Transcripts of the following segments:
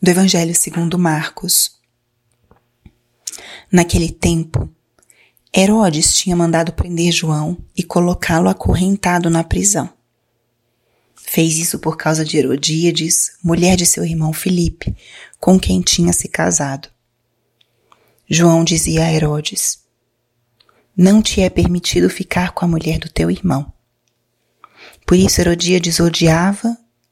do Evangelho segundo Marcos. Naquele tempo, Herodes tinha mandado prender João e colocá-lo acorrentado na prisão. Fez isso por causa de Herodíades, mulher de seu irmão Filipe, com quem tinha se casado. João dizia a Herodes: Não te é permitido ficar com a mulher do teu irmão. Por isso Herodíades odiava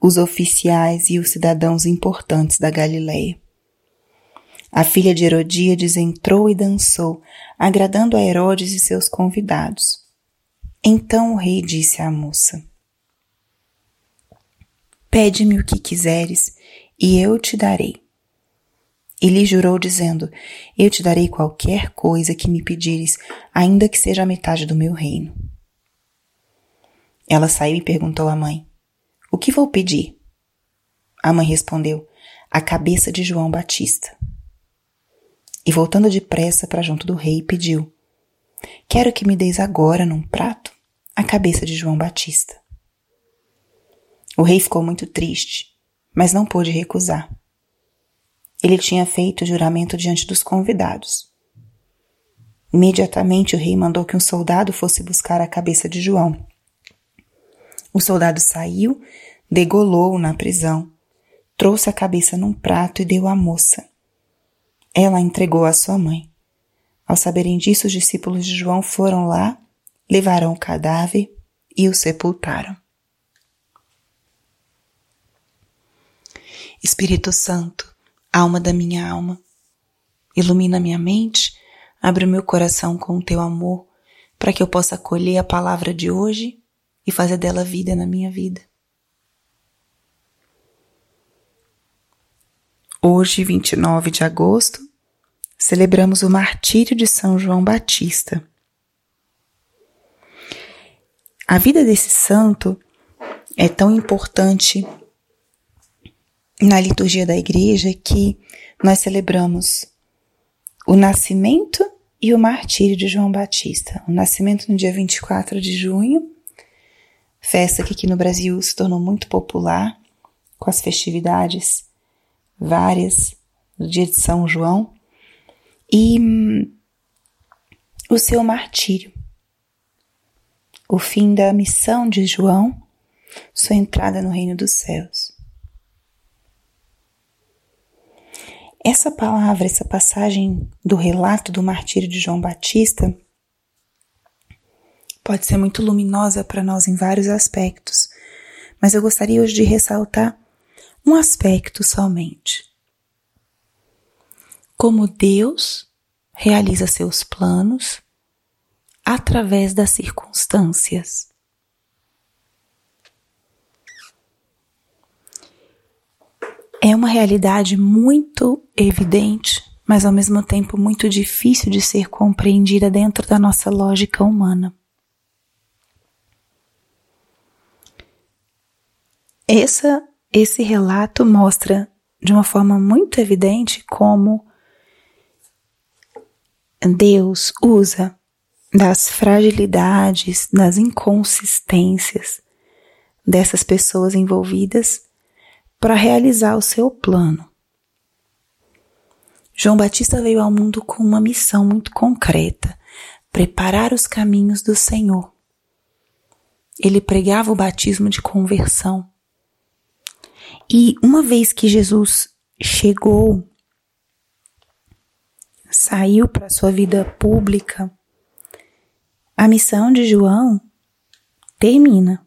os oficiais e os cidadãos importantes da Galileia. A filha de Herodíades entrou e dançou, agradando a Herodes e seus convidados. Então o rei disse à moça: Pede-me o que quiseres, e eu te darei. E lhe jurou, dizendo: Eu te darei qualquer coisa que me pedires, ainda que seja a metade do meu reino. Ela saiu e perguntou à mãe: o que vou pedir? A mãe respondeu: A cabeça de João Batista. E voltando depressa para junto do rei, pediu: Quero que me deis agora, num prato, a cabeça de João Batista. O rei ficou muito triste, mas não pôde recusar. Ele tinha feito o juramento diante dos convidados. Imediatamente o rei mandou que um soldado fosse buscar a cabeça de João o soldado saiu, degolou-o na prisão, trouxe a cabeça num prato e deu à moça. Ela entregou à sua mãe. Ao saberem disso, os discípulos de João foram lá, levaram o cadáver e o sepultaram. Espírito Santo, alma da minha alma, ilumina minha mente, abre o meu coração com o teu amor, para que eu possa acolher a palavra de hoje e fazer dela vida na minha vida. Hoje, 29 de agosto, celebramos o martírio de São João Batista. A vida desse santo é tão importante na liturgia da igreja que nós celebramos o nascimento e o martírio de João Batista. O nascimento no dia 24 de junho festa que aqui no Brasil se tornou muito popular, com as festividades várias no dia de São João, e hum, o seu martírio, o fim da missão de João, sua entrada no reino dos céus. Essa palavra, essa passagem do relato do martírio de João Batista pode ser muito luminosa para nós em vários aspectos, mas eu gostaria hoje de ressaltar um aspecto somente. Como Deus realiza seus planos através das circunstâncias. É uma realidade muito evidente, mas ao mesmo tempo muito difícil de ser compreendida dentro da nossa lógica humana. Essa, esse relato mostra de uma forma muito evidente como Deus usa das fragilidades, das inconsistências dessas pessoas envolvidas para realizar o seu plano. João Batista veio ao mundo com uma missão muito concreta: preparar os caminhos do Senhor. Ele pregava o batismo de conversão e uma vez que Jesus chegou, saiu para sua vida pública, a missão de João termina.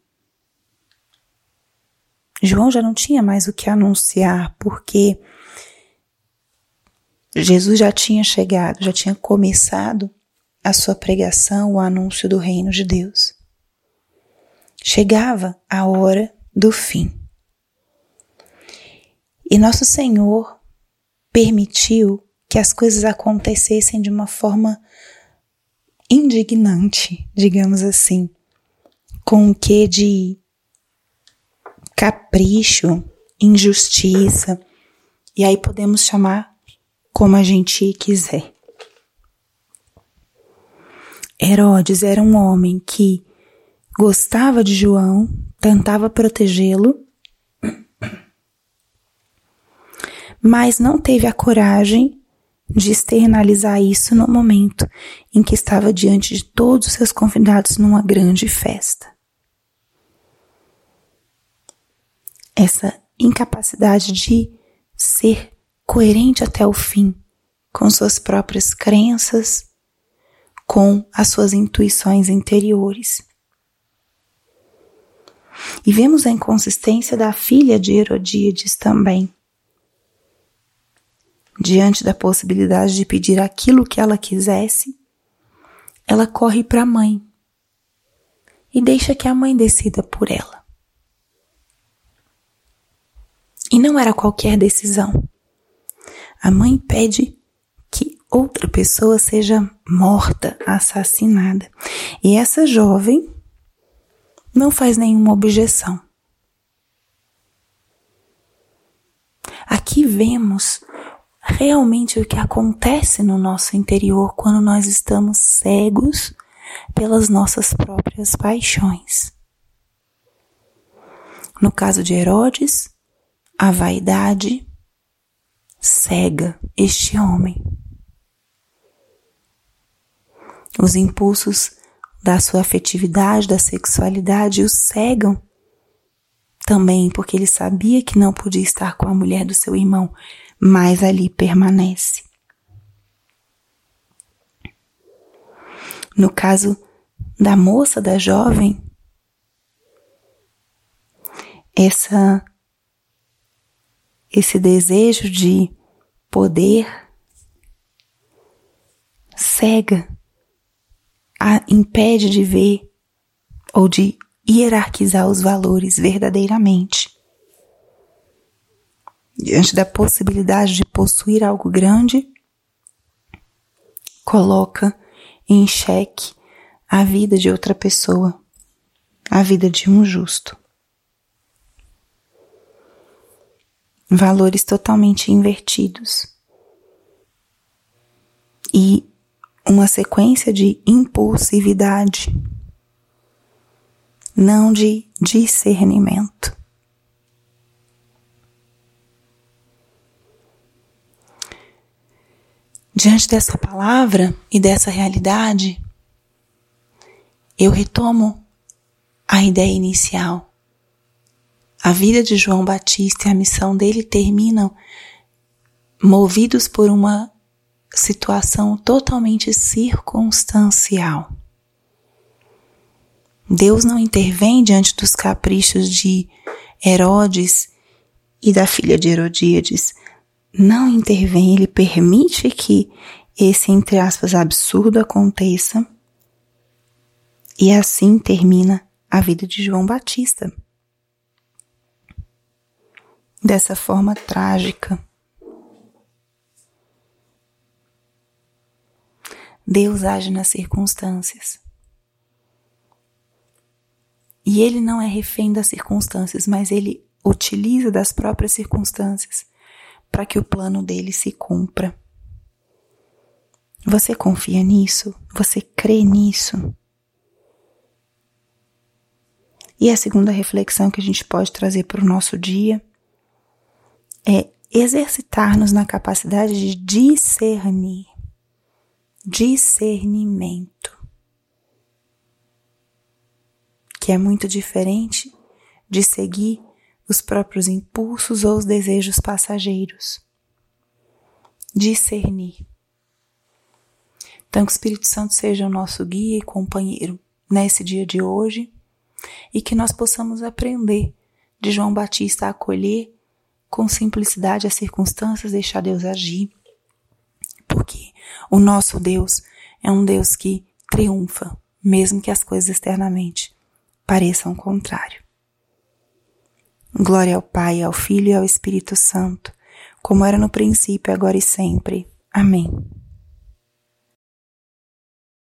João já não tinha mais o que anunciar, porque Jesus já tinha chegado, já tinha começado a sua pregação, o anúncio do reino de Deus. Chegava a hora do fim. E nosso Senhor permitiu que as coisas acontecessem de uma forma indignante, digamos assim, com um quê de capricho, injustiça, e aí podemos chamar como a gente quiser. Herodes era um homem que gostava de João, tentava protegê-lo, mas não teve a coragem de externalizar isso no momento em que estava diante de todos os seus convidados numa grande festa. Essa incapacidade de ser coerente até o fim com suas próprias crenças, com as suas intuições interiores. E vemos a inconsistência da filha de Herodíades também diante da possibilidade de pedir aquilo que ela quisesse, ela corre para a mãe e deixa que a mãe decida por ela. E não era qualquer decisão. A mãe pede que outra pessoa seja morta, assassinada. E essa jovem não faz nenhuma objeção. Aqui vemos realmente o que acontece no nosso interior quando nós estamos cegos pelas nossas próprias paixões. No caso de Herodes, a vaidade cega este homem. Os impulsos da sua afetividade, da sexualidade, o cegam também porque ele sabia que não podia estar com a mulher do seu irmão, mas ali permanece. No caso da moça, da jovem, essa esse desejo de poder cega, a impede de ver ou de hierarquizar os valores verdadeiramente diante da possibilidade de possuir algo grande, coloca em xeque a vida de outra pessoa, a vida de um justo. Valores totalmente invertidos. E uma sequência de impulsividade, não de discernimento. Diante dessa palavra e dessa realidade, eu retomo a ideia inicial. A vida de João Batista e a missão dele terminam movidos por uma situação totalmente circunstancial. Deus não intervém diante dos caprichos de Herodes e da filha de Herodíades, não intervém, ele permite que esse, entre aspas, absurdo aconteça. E assim termina a vida de João Batista. Dessa forma trágica. Deus age nas circunstâncias. E ele não é refém das circunstâncias, mas ele utiliza das próprias circunstâncias para que o plano dele se cumpra. Você confia nisso? Você crê nisso? E a segunda reflexão que a gente pode trazer para o nosso dia é exercitar-nos na capacidade de discernir. Discernimento. Que é muito diferente de seguir os próprios impulsos ou os desejos passageiros. Discernir. Então, que o Espírito Santo seja o nosso guia e companheiro nesse dia de hoje e que nós possamos aprender de João Batista a acolher com simplicidade as circunstâncias, deixar Deus agir. Porque o nosso Deus é um Deus que triunfa, mesmo que as coisas externamente pareçam o contrário. Glória ao Pai, ao Filho e ao Espírito Santo, como era no princípio, agora e sempre. Amém.